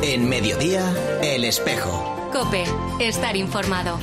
En mediodía, El Espejo. Cope, estar informado.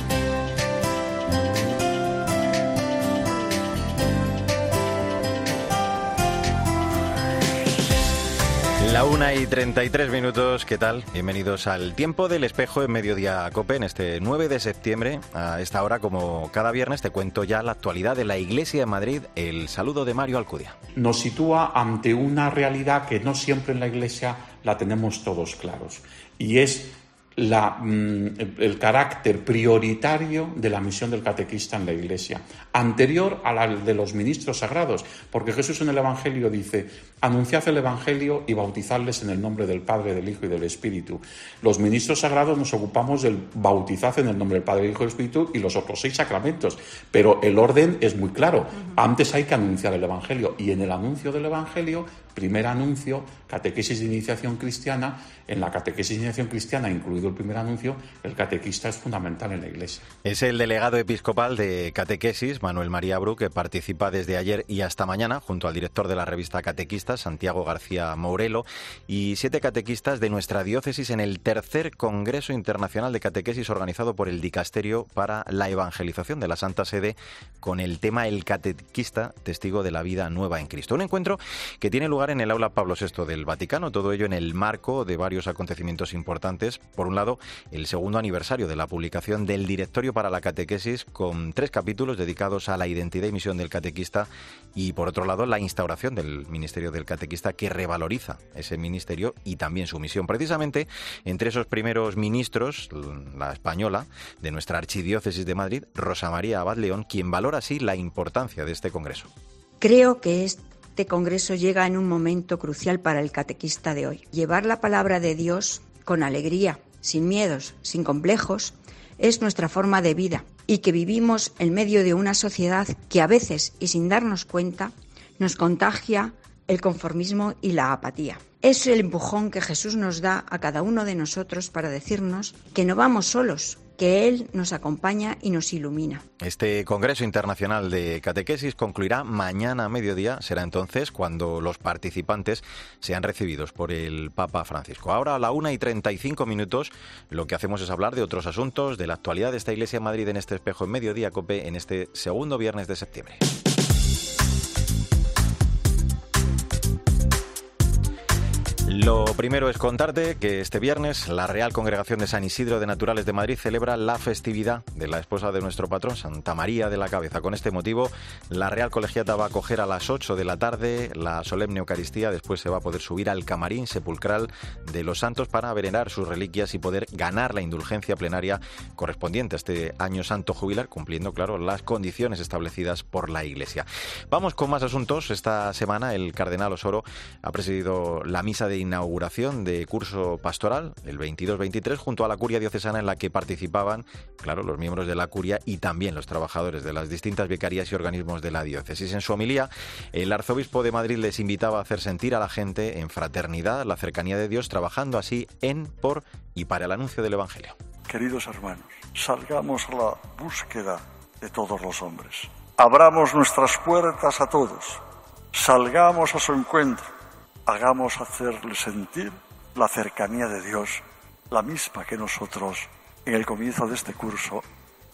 La una y 33 minutos, ¿qué tal? Bienvenidos al Tiempo del Espejo en Mediodía Cope en este 9 de septiembre. A esta hora, como cada viernes, te cuento ya la actualidad de la Iglesia de Madrid. El saludo de Mario Alcudia. Nos sitúa ante una realidad que no siempre en la Iglesia la tenemos todos claros. Y es mm, el carácter prioritario de la misión del catequista en la Iglesia, anterior a la de los ministros sagrados, porque Jesús en el Evangelio dice, anunciad el Evangelio y bautizadles en el nombre del Padre, del Hijo y del Espíritu. Los ministros sagrados nos ocupamos del bautizar en el nombre del Padre, del Hijo y del Espíritu y los otros seis sacramentos, pero el orden es muy claro. Antes hay que anunciar el Evangelio y en el anuncio del Evangelio primer anuncio, catequesis de iniciación cristiana. En la catequesis de iniciación cristiana, incluido el primer anuncio, el catequista es fundamental en la Iglesia. Es el delegado episcopal de catequesis, Manuel María Bru, que participa desde ayer y hasta mañana, junto al director de la revista Santiago García Mourelo, y siete catequistas de nuestra diócesis en el tercer Congreso Internacional de Catequesis organizado por el Dicasterio para la Evangelización de la Santa Sede con el tema El catequista, testigo de la vida nueva en Cristo. Un encuentro que tiene lugar en el aula Pablo VI del Vaticano, todo ello en el marco de varios acontecimientos importantes. Por un lado, el segundo aniversario de la publicación del Directorio para la Catequesis, con tres capítulos dedicados a la identidad y misión del catequista, y por otro lado, la instauración del Ministerio del Catequista, que revaloriza ese ministerio y también su misión. Precisamente, entre esos primeros ministros, la española, de nuestra Archidiócesis de Madrid, Rosa María Abad León, quien valora así la importancia de este Congreso. Creo que es este Congreso llega en un momento crucial para el catequista de hoy. Llevar la palabra de Dios con alegría, sin miedos, sin complejos, es nuestra forma de vida y que vivimos en medio de una sociedad que a veces y sin darnos cuenta nos contagia el conformismo y la apatía. Es el empujón que Jesús nos da a cada uno de nosotros para decirnos que no vamos solos, que Él nos acompaña y nos ilumina. Este Congreso Internacional de Catequesis concluirá mañana a mediodía. Será entonces cuando los participantes sean recibidos por el Papa Francisco. Ahora a la una y 35 minutos lo que hacemos es hablar de otros asuntos, de la actualidad de esta Iglesia de Madrid en este espejo en mediodía COPE en este segundo viernes de septiembre. Lo primero es contarte que este viernes la Real Congregación de San Isidro de Naturales de Madrid celebra la festividad de la esposa de nuestro patrón, Santa María de la Cabeza. Con este motivo, la Real Colegiata va a acoger a las 8 de la tarde la solemne Eucaristía. Después se va a poder subir al camarín sepulcral de los santos para venerar sus reliquias y poder ganar la indulgencia plenaria correspondiente a este año santo jubilar, cumpliendo, claro, las condiciones establecidas por la Iglesia. Vamos con más asuntos. Esta semana el cardenal Osoro ha presidido la misa de inauguración de curso pastoral, el 22-23, junto a la curia diocesana en la que participaban, claro, los miembros de la curia y también los trabajadores de las distintas vicarías y organismos de la diócesis. En su homilía, el arzobispo de Madrid les invitaba a hacer sentir a la gente en fraternidad la cercanía de Dios, trabajando así en, por y para el anuncio del Evangelio. Queridos hermanos, salgamos a la búsqueda de todos los hombres. Abramos nuestras puertas a todos. Salgamos a su encuentro hagamos hacerle sentir la cercanía de Dios, la misma que nosotros en el comienzo de este curso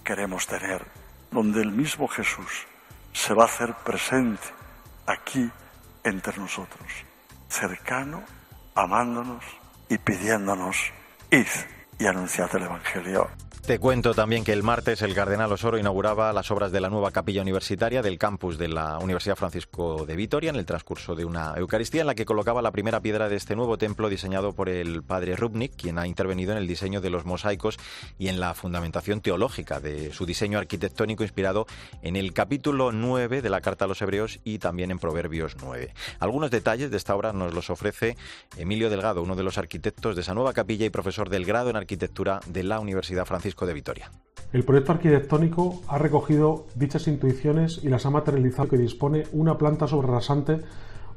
queremos tener, donde el mismo Jesús se va a hacer presente aquí entre nosotros, cercano, amándonos y pidiéndonos, id y anunciad el Evangelio. Te cuento también que el martes el Cardenal Osoro inauguraba las obras de la nueva capilla universitaria del campus de la Universidad Francisco de Vitoria en el transcurso de una Eucaristía en la que colocaba la primera piedra de este nuevo templo diseñado por el padre Rubnik, quien ha intervenido en el diseño de los mosaicos y en la fundamentación teológica de su diseño arquitectónico inspirado en el capítulo 9 de la Carta a los Hebreos y también en Proverbios 9. Algunos detalles de esta obra nos los ofrece Emilio Delgado, uno de los arquitectos de esa nueva capilla y profesor del grado en arquitectura de la Universidad Francisco de Vitoria. El proyecto arquitectónico ha recogido dichas intuiciones y las ha materializado que dispone una planta sobrarrasante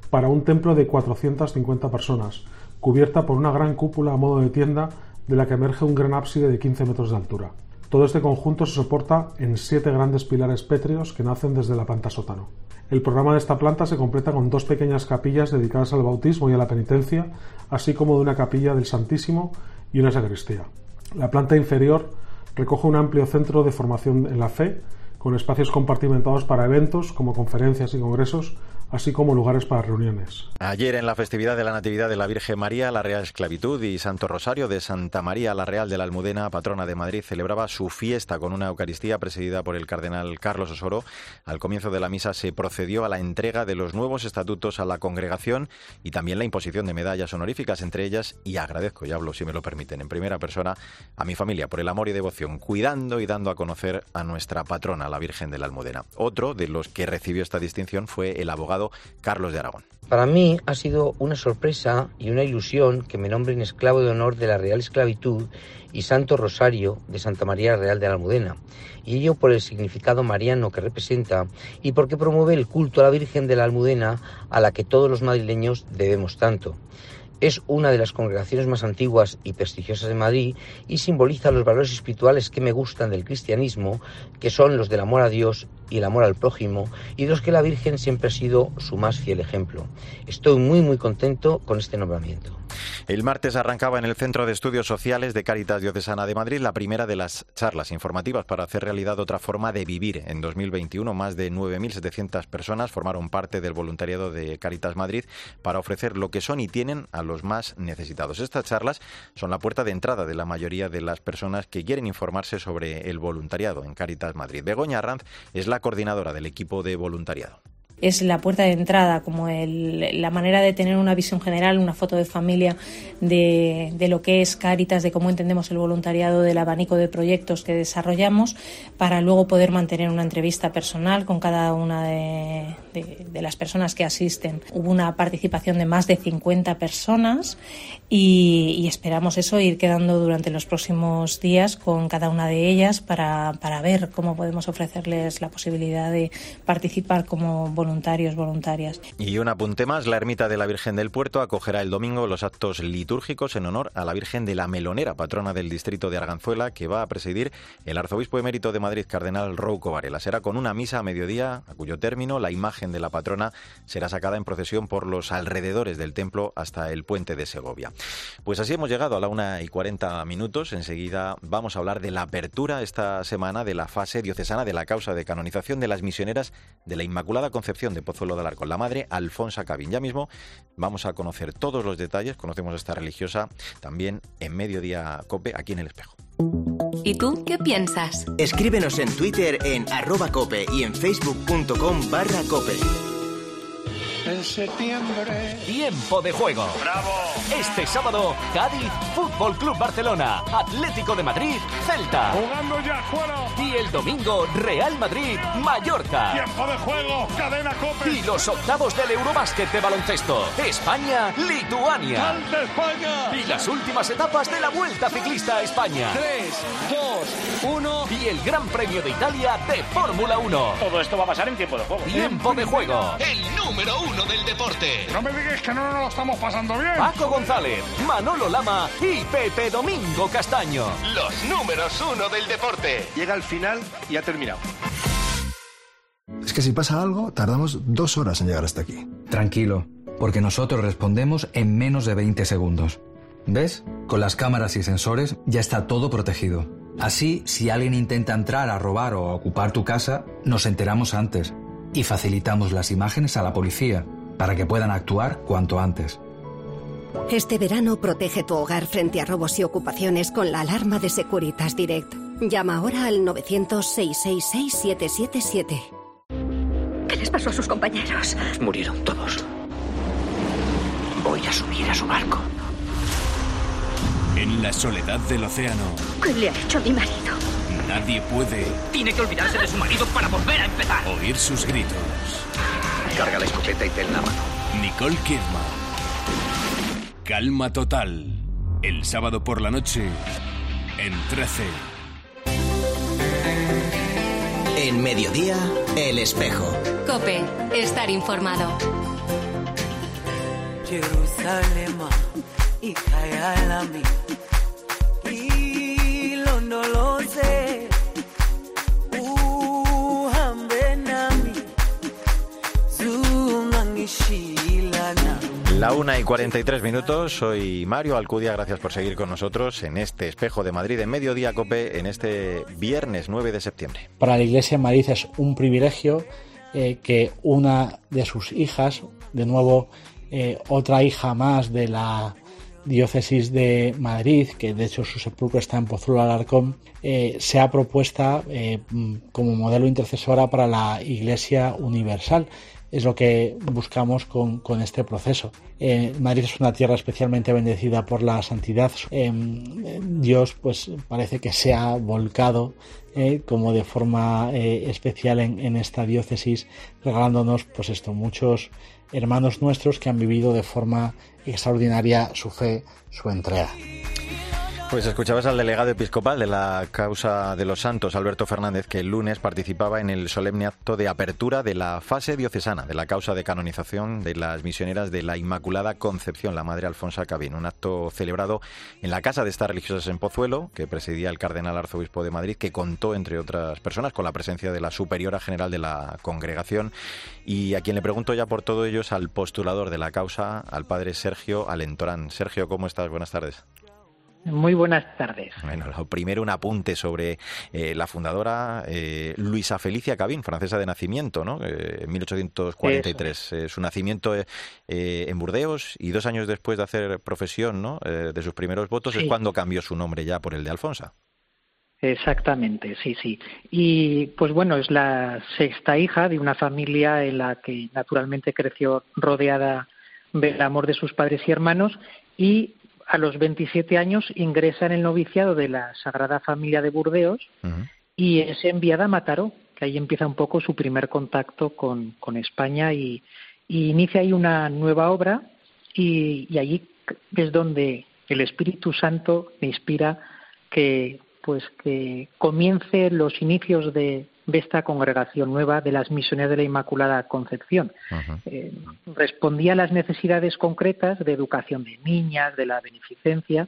para un templo de 450 personas, cubierta por una gran cúpula a modo de tienda de la que emerge un gran ábside de 15 metros de altura. Todo este conjunto se soporta en siete grandes pilares pétreos que nacen desde la planta sótano. El programa de esta planta se completa con dos pequeñas capillas dedicadas al bautismo y a la penitencia, así como de una capilla del Santísimo y una sacristía. La planta inferior recoge un amplio centro de formación en la fe, con espacios compartimentados para eventos como conferencias y congresos, así como lugares para reuniones. Ayer en la festividad de la Natividad de la Virgen María, la Real Esclavitud y Santo Rosario de Santa María la Real de la Almudena, patrona de Madrid, celebraba su fiesta con una Eucaristía presidida por el cardenal Carlos Osoro. Al comienzo de la misa se procedió a la entrega de los nuevos estatutos a la congregación y también la imposición de medallas honoríficas entre ellas y agradezco, y hablo si me lo permiten, en primera persona a mi familia por el amor y devoción, cuidando y dando a conocer a nuestra patrona, la Virgen de la Almudena. Otro de los que recibió esta distinción fue el abogado Carlos de Aragón. Para mí ha sido una sorpresa y una ilusión que me nombren esclavo de honor de la Real Esclavitud y Santo Rosario de Santa María Real de la Almudena, y ello por el significado mariano que representa y porque promueve el culto a la Virgen de la Almudena a la que todos los madrileños debemos tanto. Es una de las congregaciones más antiguas y prestigiosas de Madrid y simboliza los valores espirituales que me gustan del cristianismo, que son los del amor a Dios y el amor al prójimo, y de los que la Virgen siempre ha sido su más fiel ejemplo. Estoy muy muy contento con este nombramiento. El martes arrancaba en el Centro de Estudios Sociales de Cáritas Diocesana de Madrid la primera de las charlas informativas para hacer realidad otra forma de vivir. En 2021, más de 9.700 personas formaron parte del voluntariado de Cáritas Madrid para ofrecer lo que son y tienen a los más necesitados. Estas charlas son la puerta de entrada de la mayoría de las personas que quieren informarse sobre el voluntariado en Cáritas Madrid. Begoña Arranz es la coordinadora del equipo de voluntariado es la puerta de entrada, como la manera de tener una visión general, una foto de familia de, de, lo que es Cáritas, de cómo entendemos el voluntariado, del abanico de proyectos que desarrollamos, para luego poder mantener una entrevista personal con cada una de, de las personas que asisten. Hubo una participación de más de 50 personas y, y, esperamos eso, ir quedando durante los próximos días con cada una de ellas para, para ver cómo podemos ofrecerles la posibilidad de participar como voluntarios voluntarios, voluntarias. Y un apunte más, la ermita de la Virgen del Puerto acogerá el domingo los actos litúrgicos en honor a la Virgen de la Melonera, patrona del distrito de Arganzuela, que va a presidir el arzobispo emérito de Madrid, cardenal Rouco Varela. Será con una misa a mediodía, a cuyo término la imagen de la patrona será sacada en procesión por los alrededores del templo hasta el puente de Segovia. Pues así hemos llegado a la una y cuarenta minutos. Enseguida vamos a hablar de la apertura esta semana de la fase diocesana de la causa de canonización de las misioneras de la Inmaculada Concepción de Pozuelo del Arco, la madre Alfonsa Cabin. Ya mismo vamos a conocer todos los detalles, conocemos a esta religiosa también en Mediodía Cope, aquí en El Espejo. ¿Y tú qué piensas? Escríbenos en Twitter en arroba cope y en facebook.com barra cope. En septiembre. Tiempo de juego. ¡Bravo! Este sábado, Cádiz, Fútbol Club Barcelona, Atlético de Madrid, Celta. Jugando ya fuera. Y el domingo, Real Madrid, Mallorca. Tiempo de juego. Cadena Cope. Y los octavos del Eurobásquet de baloncesto. España, Lituania. ¡Alta España! Y las últimas etapas de la Vuelta Ciclista a España. 3, 2, 1. Y el Gran Premio de Italia de Fórmula 1. Todo esto va a pasar en tiempo de juego. Tiempo de juego. El número uno del deporte. No me digas que no nos lo estamos pasando bien. Paco González, Manolo Lama y Pepe Domingo Castaño. Los números uno del deporte. Llega al final y ha terminado. Es que si pasa algo, tardamos dos horas en llegar hasta aquí. Tranquilo, porque nosotros respondemos en menos de 20 segundos. ¿Ves? Con las cámaras y sensores ya está todo protegido. Así, si alguien intenta entrar a robar o a ocupar tu casa, nos enteramos antes y facilitamos las imágenes a la policía para que puedan actuar cuanto antes. Este verano protege tu hogar frente a robos y ocupaciones con la alarma de Securitas Direct. Llama ahora al 900-666-777. ¿Qué les pasó a sus compañeros? Murieron todos. Voy a subir a su barco. En la soledad del océano. ¿Qué le ha hecho a mi marido? Nadie puede. Tiene que olvidarse de su marido para volver a empezar. Oír sus gritos. Carga la escopeta y ten la mano. Nicole Kidman. Calma total. El sábado por la noche. En 13. En mediodía, El Espejo. Cope, estar informado. Jerusalem, ikayalami, La una y 43 minutos, soy Mario Alcudia, gracias por seguir con nosotros en este espejo de Madrid en Mediodía Cope en este viernes 9 de septiembre. Para la Iglesia en Madrid es un privilegio eh, que una de sus hijas, de nuevo eh, otra hija más de la diócesis de Madrid, que de hecho su sepulcro está en Pozuelo Alarcón, eh, sea propuesta eh, como modelo intercesora para la Iglesia Universal es lo que buscamos con, este proceso. Eh, Madrid es una tierra especialmente bendecida por la santidad. Eh, Dios pues parece que se ha volcado eh, como de forma especial en, en, esta diócesis, regalándonos pues esto, muchos hermanos nuestros que han vivido de forma extraordinaria su fe, su entrega. Pues escuchabas al delegado episcopal de la causa de los santos, Alberto Fernández, que el lunes participaba en el solemne acto de apertura de la fase diocesana de la causa de canonización de las misioneras de la Inmaculada Concepción, la Madre Alfonsa Cabín. Un acto celebrado en la casa de estas religiosas en Pozuelo, que presidía el cardenal arzobispo de Madrid, que contó, entre otras personas, con la presencia de la superiora general de la congregación. Y a quien le pregunto ya por todo ello es al postulador de la causa, al padre Sergio Alentorán. Sergio, ¿cómo estás? Buenas tardes. Muy buenas tardes. Bueno, lo primero un apunte sobre eh, la fundadora eh, Luisa Felicia Cabín, francesa de nacimiento, ¿no? Eh, en 1843. Eh, su nacimiento en Burdeos y dos años después de hacer profesión, ¿no? de sus primeros votos es cuando cambió su nombre ya por el de Alfonsa. Exactamente, sí, sí. Y pues bueno, es la sexta hija de una familia en la que naturalmente creció rodeada del amor de sus padres y hermanos y a los 27 años ingresa en el noviciado de la Sagrada Familia de Burdeos y es enviada a Mataró, que ahí empieza un poco su primer contacto con, con España y, inicia ahí una nueva obra y, y allí es donde el Espíritu Santo me inspira que pues que comience los inicios de, de esta congregación nueva de las misiones de la Inmaculada Concepción. Eh, respondía a las necesidades concretas de educación de niñas, de la beneficencia,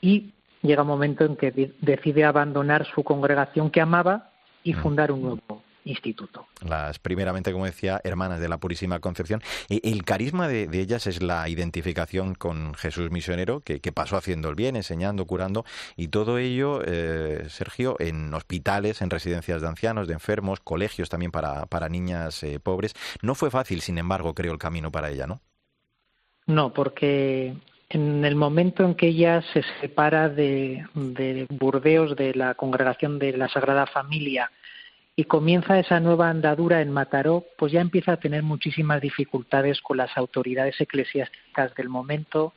y llega un momento en que decide abandonar su congregación que amaba y fundar un nuevo instituto. Las primeramente, como decía, hermanas de la Purísima Concepción. El carisma de, ellas es la identificación con Jesús misionero, que, pasó haciendo el bien, enseñando, curando, y todo ello, eh, Sergio, en hospitales, en residencias de ancianos, de enfermos, colegios también para, para niñas eh, pobres. No fue fácil, sin embargo, creo, el camino para ella, ¿no? No, porque en el momento en que ella se separa de, de Burdeos, de la congregación de la Sagrada Familia, y comienza esa nueva andadura en Mataró, pues ya empieza a tener muchísimas dificultades con las autoridades eclesiásticas del momento,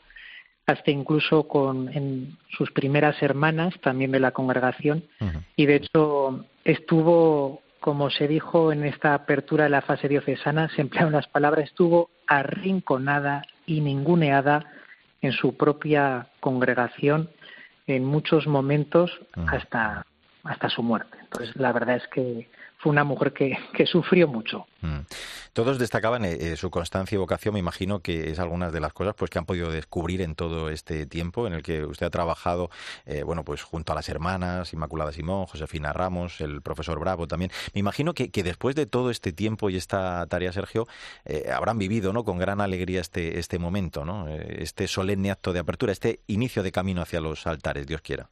hasta incluso con en sus primeras hermanas también de la congregación. Y de hecho estuvo como se dijo en esta apertura de la fase diocesana se emplearon las palabras estuvo arrinconada y ninguneada en su propia congregación en muchos momentos hasta hasta su muerte. Entonces, la verdad es que fue una mujer que, que sufrió mucho. Mm. Todos destacaban eh, eh, su constancia y vocación, me imagino que es algunas de las cosas pues que han podido descubrir en todo este tiempo en el que usted ha trabajado, eh, bueno, pues junto a las hermanas, Inmaculada Simón, Josefina Ramos, el profesor Bravo también. Me imagino que, que después de todo este tiempo y esta tarea, Sergio, habrán vivido, ¿no? Con gran alegría este, este momento, ¿no? este solemne acto de apertura, este inicio de camino hacia los altares, Dios quiera.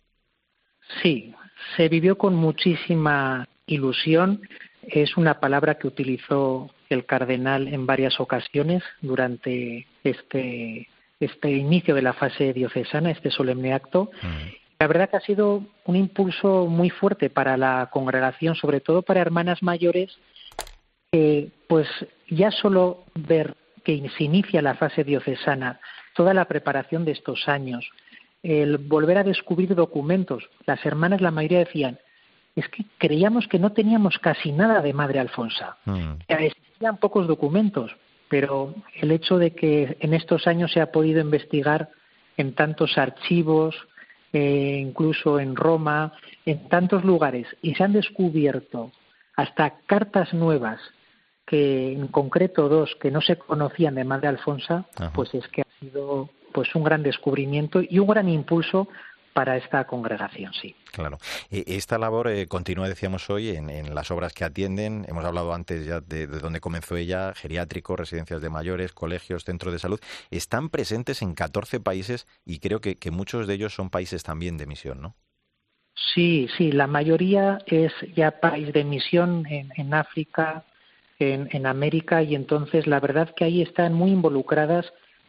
Sí, se vivió con muchísima ilusión. Es una palabra que utilizó el cardenal en varias ocasiones durante este, este inicio de la fase diocesana, este solemne acto. La verdad que ha sido un impulso muy fuerte para la congregación, sobre todo para hermanas mayores, que pues ya solo ver que se inicia la fase diocesana, toda la preparación de estos años, el volver a descubrir documentos. Las hermanas, la mayoría decían, es que creíamos que no teníamos casi nada de Madre Alfonsa. Mm. Existían pocos documentos, pero el hecho de que en estos años se ha podido investigar en tantos archivos, eh, incluso en Roma, en tantos lugares, y se han descubierto hasta cartas nuevas, que en concreto dos que no se conocían de Madre Alfonsa, pues es que ha sido pues un gran descubrimiento y un gran impulso para esta congregación, sí. Claro. E, esta labor eh, continúa, decíamos hoy, en, las obras que atienden. Hemos hablado antes ya de, de dónde comenzó ella, geriátricos, residencias de mayores, colegios, centros de salud. Están presentes en 14 países y creo que, muchos de ellos son países también de misión, ¿no? Sí, sí, la mayoría es ya país de misión en, en África, en, en América y entonces la verdad que ahí están muy involucradas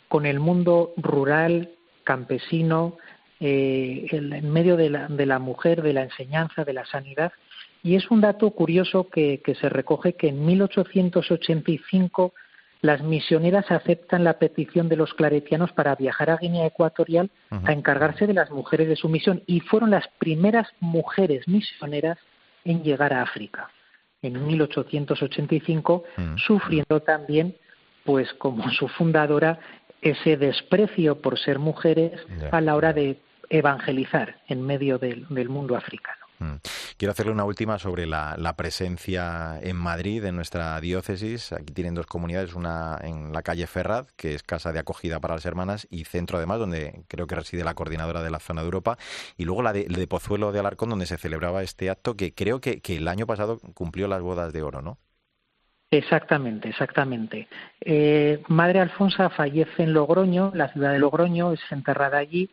con el mundo rural, campesino, eh, en medio de la, de la, mujer, de la enseñanza, de la sanidad. Y es un dato curioso que, que se recoge que en 1885 las misioneras aceptan la petición de los claretianos para viajar a Guinea Ecuatorial a encargarse de las mujeres de su misión y fueron las primeras mujeres misioneras en llegar a África en 1885, sufriendo también, pues como su fundadora, ese desprecio por ser mujeres a la hora de evangelizar en medio del, mundo africano. Mm. Quiero hacerle una última sobre la, presencia en Madrid, en nuestra diócesis. Aquí tienen dos comunidades, una en la calle Ferraz, que es casa de acogida para las hermanas, y centro además, donde creo que reside la coordinadora de la zona de Europa, y luego la de, Pozuelo de Alarcón, donde se celebraba este acto que creo que, que el año pasado cumplió las bodas de oro, ¿no? Exactamente, exactamente. Eh, Madre Alfonsa fallece en Logroño, la ciudad de Logroño, es enterrada allí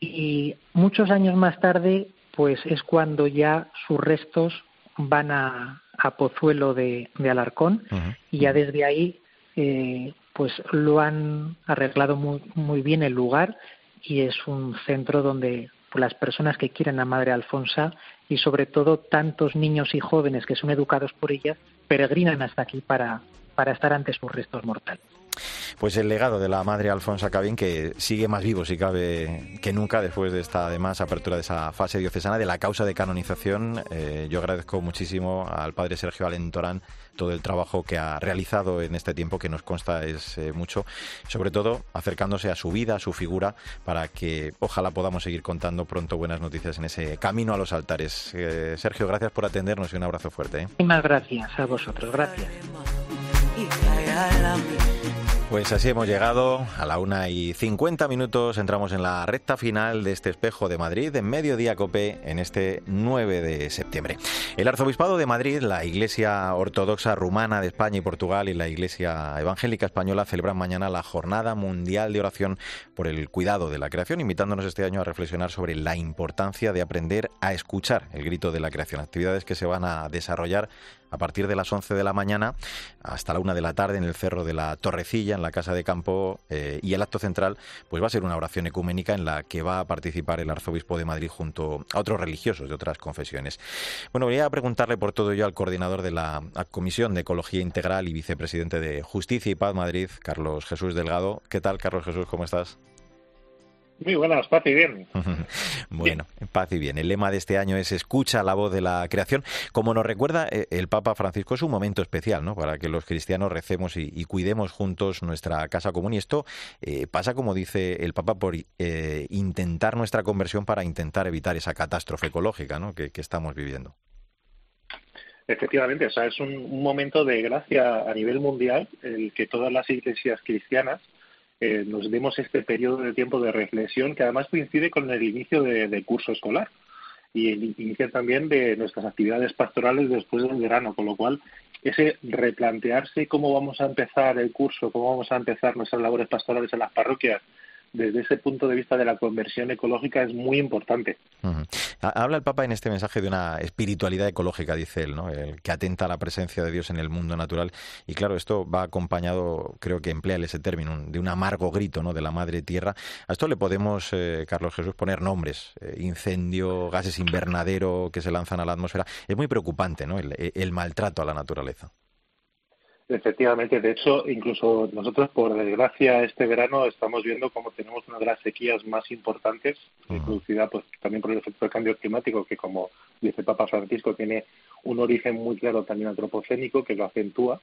y muchos años más tarde, pues es cuando ya sus restos van a, Pozuelo de, Alarcón y ya desde ahí, eh, pues lo han arreglado muy, muy bien el lugar y es un centro donde las personas que quieren a Madre Alfonsa y sobre todo tantos niños y jóvenes que son educados por ella peregrinan hasta aquí para, para estar ante sus restos mortales. Pues el legado de la madre Alfonsa Cabín, que sigue más vivo, si cabe, que nunca después de esta, además, apertura de esa fase diocesana de la causa de canonización. Eh, yo agradezco muchísimo al padre Sergio Alentorán todo el trabajo que ha realizado en este tiempo, que nos consta es eh, mucho, sobre todo acercándose a su vida, a su figura, para que ojalá podamos seguir contando pronto buenas noticias en ese camino a los altares. Eh, Sergio, gracias por atendernos y un abrazo fuerte. Muchas gracias a vosotros, gracias. Pues así hemos llegado a la una y cincuenta minutos. Entramos en la recta final de este espejo de Madrid en Mediodía Cope en este 9 de septiembre. El Arzobispado de Madrid, la Iglesia Ortodoxa Rumana de España y Portugal y la Iglesia Evangélica Española celebran mañana la Jornada Mundial de Oración por el Cuidado de la Creación, invitándonos este año a reflexionar sobre la importancia de aprender a escuchar el grito de la creación. Actividades que se van a desarrollar a partir de las 11 de la mañana hasta la 1 de la tarde en el Cerro de la Torrecilla, en la Casa de Campo, eh, y el acto central pues va a ser una oración ecuménica en la que va a participar el arzobispo de Madrid junto a otros religiosos de otras confesiones. Bueno, voy a preguntarle por todo ello al coordinador de la Comisión de Ecología Integral y vicepresidente de Justicia y Paz Madrid, Carlos Jesús Delgado. ¿Qué tal, Carlos Jesús? ¿Cómo estás? Muy buenas, paz y bien. bueno, paz y bien. El lema de este año es escucha la voz de la creación. Como nos recuerda eh, el Papa Francisco, es un momento especial, ¿no? Para que los cristianos recemos y, cuidemos juntos nuestra casa común. Y esto eh, pasa, como dice el Papa, por eh, intentar nuestra conversión para intentar evitar esa catástrofe ecológica, ¿no? Que, que estamos viviendo. Efectivamente, o sea, es un, un momento de gracia a nivel mundial el que todas las iglesias cristianas eh, nos demos este periodo de tiempo de reflexión que además coincide con el inicio del curso escolar y el inicio también de nuestras actividades pastorales después del verano, con lo cual ese replantearse cómo vamos a empezar el curso, cómo vamos a empezar nuestras labores pastorales en las parroquias, desde ese punto de vista de la conversión ecológica es muy importante. Habla el Papa en este mensaje de una espiritualidad ecológica, dice él, ¿no? el que atenta a la presencia de Dios en el mundo natural. Y claro, esto va acompañado, creo que emplea ese término, de un amargo grito ¿no? de la madre tierra. A esto le podemos, eh, Carlos Jesús, poner nombres. Eh, incendio, gases invernadero que se lanzan a la atmósfera. Es muy preocupante ¿no? el maltrato a la naturaleza. Efectivamente, de hecho, incluso nosotros, por desgracia, este verano estamos viendo cómo tenemos una de las sequías más importantes, producida pues, también por el efecto del cambio climático, que como dice Papa Francisco, tiene un origen muy claro también antropocénico que lo acentúa,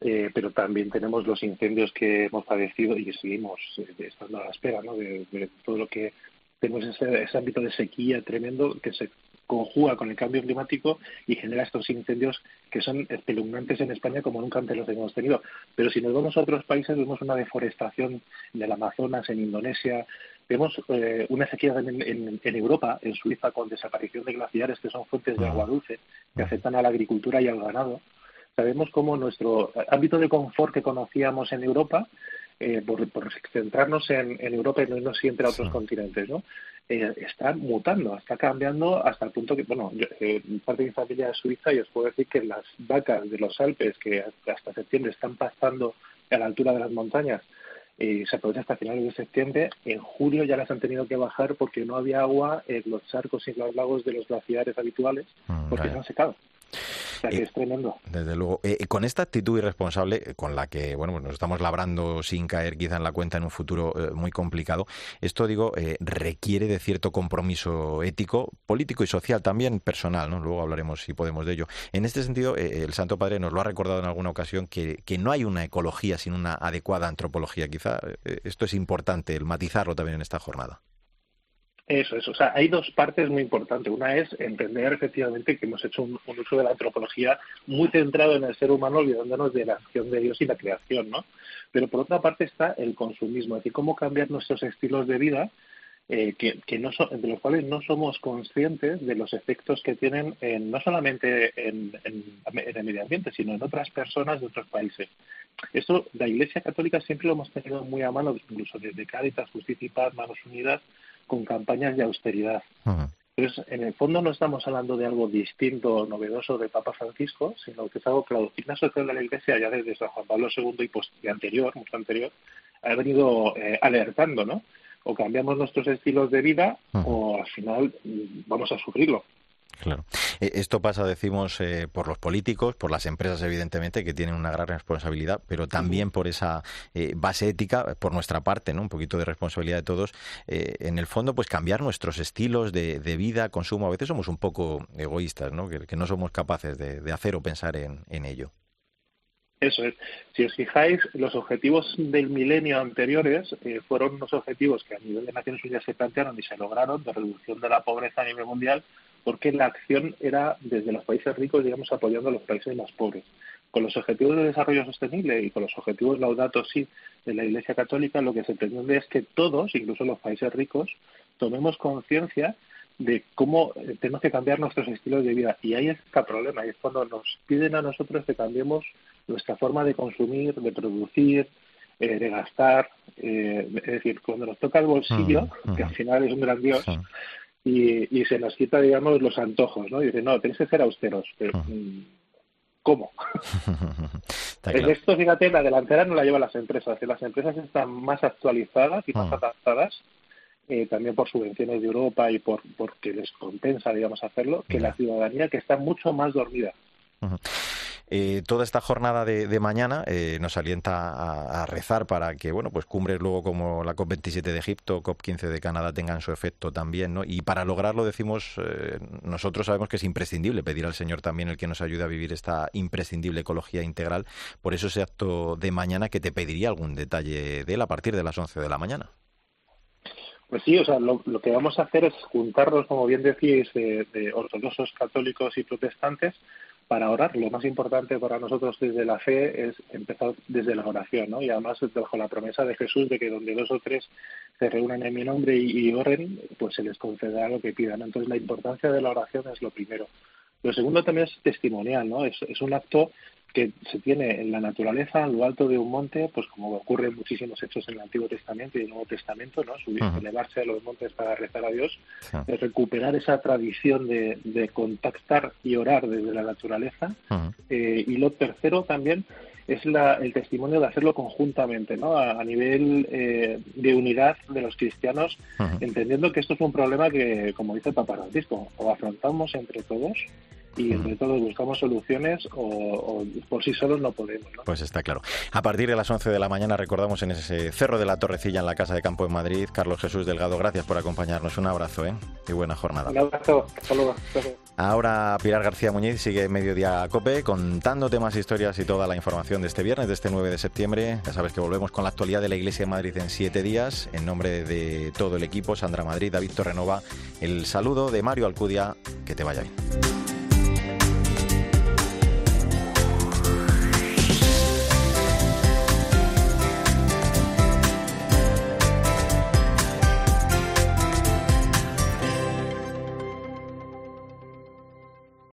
eh, pero también tenemos los incendios que hemos padecido y que seguimos eh, estando a la espera ¿no? de, todo lo que tenemos ese, ese ámbito de sequía tremendo que se conjuga con el cambio climático y genera estos incendios que son espeluznantes en España como nunca antes los hemos tenido. Pero si nos vamos a otros países, vemos una deforestación del Amazonas en Indonesia, Vemos eh, una sequía en, en, en, Europa, en Suiza, con desaparición de glaciares que son fuentes de agua dulce, que afectan a la agricultura y al ganado. Sabemos cómo nuestro ámbito de confort que conocíamos en Europa, eh, por, por, centrarnos en, en, Europa y no siempre a otros sí. continentes, ¿no? Eh, está mutando, está cambiando hasta el punto que, bueno, yo, eh, parte de mi familia es suiza y os puedo decir que las vacas de los Alpes, que hasta septiembre están pasando a la altura de las montañas, y se aprovecha hasta finales de septiembre. En julio ya las han tenido que bajar porque no había agua en los charcos y los lagos de los glaciares habituales porque mm, se han secado. O sea, que eh, es tremendo. Desde luego. Eh, con esta actitud irresponsable eh, con la que bueno, pues nos estamos labrando sin caer quizá en la cuenta en un futuro eh, muy complicado, esto, digo, eh, requiere de cierto compromiso ético, político y social también, personal, ¿no? Luego hablaremos si podemos de ello. En este sentido, eh, el Santo Padre nos lo ha recordado en alguna ocasión que, que no hay una ecología sin una adecuada antropología. Quizá esto es importante, el matizarlo también en esta jornada. Eso, eso. O sea, hay dos partes muy importantes. Una es entender efectivamente que hemos hecho un, uso de la antropología muy centrado en el ser humano, olvidándonos de la acción de Dios y la creación, ¿no? Pero por otra parte está el consumismo, es decir, cómo cambiar nuestros estilos de vida eh, que, que no so, de los cuales no somos conscientes de los efectos que tienen en, no solamente en, el medio ambiente, sino en otras personas de otros países. Esto la Iglesia Católica siempre lo hemos tenido muy a mano, incluso desde Cáritas, Justicia Manos Unidas, con campañas de austeridad. Uh -huh. Entonces, en el fondo no estamos hablando de algo distinto o novedoso de Papa Francisco, sino que es algo que la doctrina social de la Iglesia ya desde San Juan Pablo II y, post y anterior, mucho anterior, ha venido eh, alertando, ¿no? O cambiamos nuestros estilos de vida uh -huh. o al final vamos a sufrirlo. Claro. Esto pasa, decimos, eh, por los políticos, por las empresas, evidentemente, que tienen una gran responsabilidad, pero también por esa eh, base ética, por nuestra parte, ¿no? Un poquito de responsabilidad de todos. Eh, en el fondo, pues cambiar nuestros estilos de, de, vida, consumo. A veces somos un poco egoístas, ¿no? Que, que no somos capaces de, de, hacer o pensar en, en ello. Eso es. Si os fijáis, los objetivos del milenio anteriores eh, fueron unos objetivos que a nivel de Naciones Unidas se plantearon y se lograron de reducción de la pobreza a nivel mundial, porque la acción era desde los países ricos, digamos, apoyando a los países más pobres. Con los objetivos de desarrollo sostenible y con los objetivos Laudato Si de la Iglesia Católica, lo que se pretende es que todos, incluso los países ricos, tomemos conciencia de cómo tenemos que cambiar nuestros estilos de vida. Y ahí está el problema, y es cuando nos piden a nosotros que cambiemos nuestra forma de consumir, de producir, eh, de gastar. Eh, es decir, cuando nos toca el bolsillo, uh -huh. que al final es un gran Dios, uh -huh. Y, y, se nos quita, digamos, los antojos, ¿no? Y dice, no, tenéis que ser austeros. Pero, uh -huh. ¿Cómo? claro. Esto, fíjate, la delantera no la llevan las empresas. Las empresas están más actualizadas y más adaptadas eh, también por subvenciones de Europa y por porque les compensa, digamos, hacerlo, que la ciudadanía que está mucho más dormida. Eh, toda esta jornada de, de mañana eh, nos alienta a, rezar para que, bueno, pues cumbres luego como la COP27 de Egipto, COP15 de Canadá tengan su efecto también, ¿no? Y para lograrlo, decimos, eh, nosotros sabemos que es imprescindible pedir al Señor también el que nos ayude a vivir esta imprescindible ecología integral. Por eso ese acto de mañana que te pediría algún detalle de él a partir de las 11 de la mañana. Pues sí, o sea, lo, que vamos a hacer es juntarnos, como bien decís, de, de ortodoxos, católicos y protestantes para orar. Lo más importante para nosotros desde la fe es empezar desde la oración, ¿no? Y además bajo la promesa de Jesús de que donde dos o tres se reúnen en mi nombre y, y oren, pues se les concederá lo que pidan. Entonces la importancia de la oración es lo primero. Lo segundo también es testimonial, ¿no? Es, es un acto que se tiene en la naturaleza, en lo alto de un monte, pues como ocurre en muchísimos hechos en el Antiguo Testamento y el Nuevo Testamento, ¿no? Subir, uh -huh. elevarse a los montes para rezar a Dios, es recuperar esa tradición de, de, contactar y orar desde la naturaleza. Uh -huh. eh, y lo tercero también es la, el testimonio de hacerlo conjuntamente, ¿no? A, a nivel eh, de unidad de los cristianos, entendiendo que esto es un problema que, como dice el Papa Francisco, o afrontamos entre todos y entre todos buscamos soluciones o, o, por sí solos no podemos. ¿no? Pues está claro. A partir de las 11 de la mañana recordamos en ese Cerro de la Torrecilla en la Casa de Campo en Madrid. Carlos Jesús Delgado, gracias por acompañarnos. Un abrazo ¿eh? y buena jornada. Un abrazo. Saludos. Ahora Pilar García Muñiz sigue Mediodía Cope contándote más historias y toda la información de este viernes, de este 9 de septiembre. Ya sabes que volvemos con la actualidad de la Iglesia de Madrid en siete días. En nombre de todo el equipo, Sandra Madrid, David Torrenova, el saludo de Mario Alcudia. Que te vaya bien.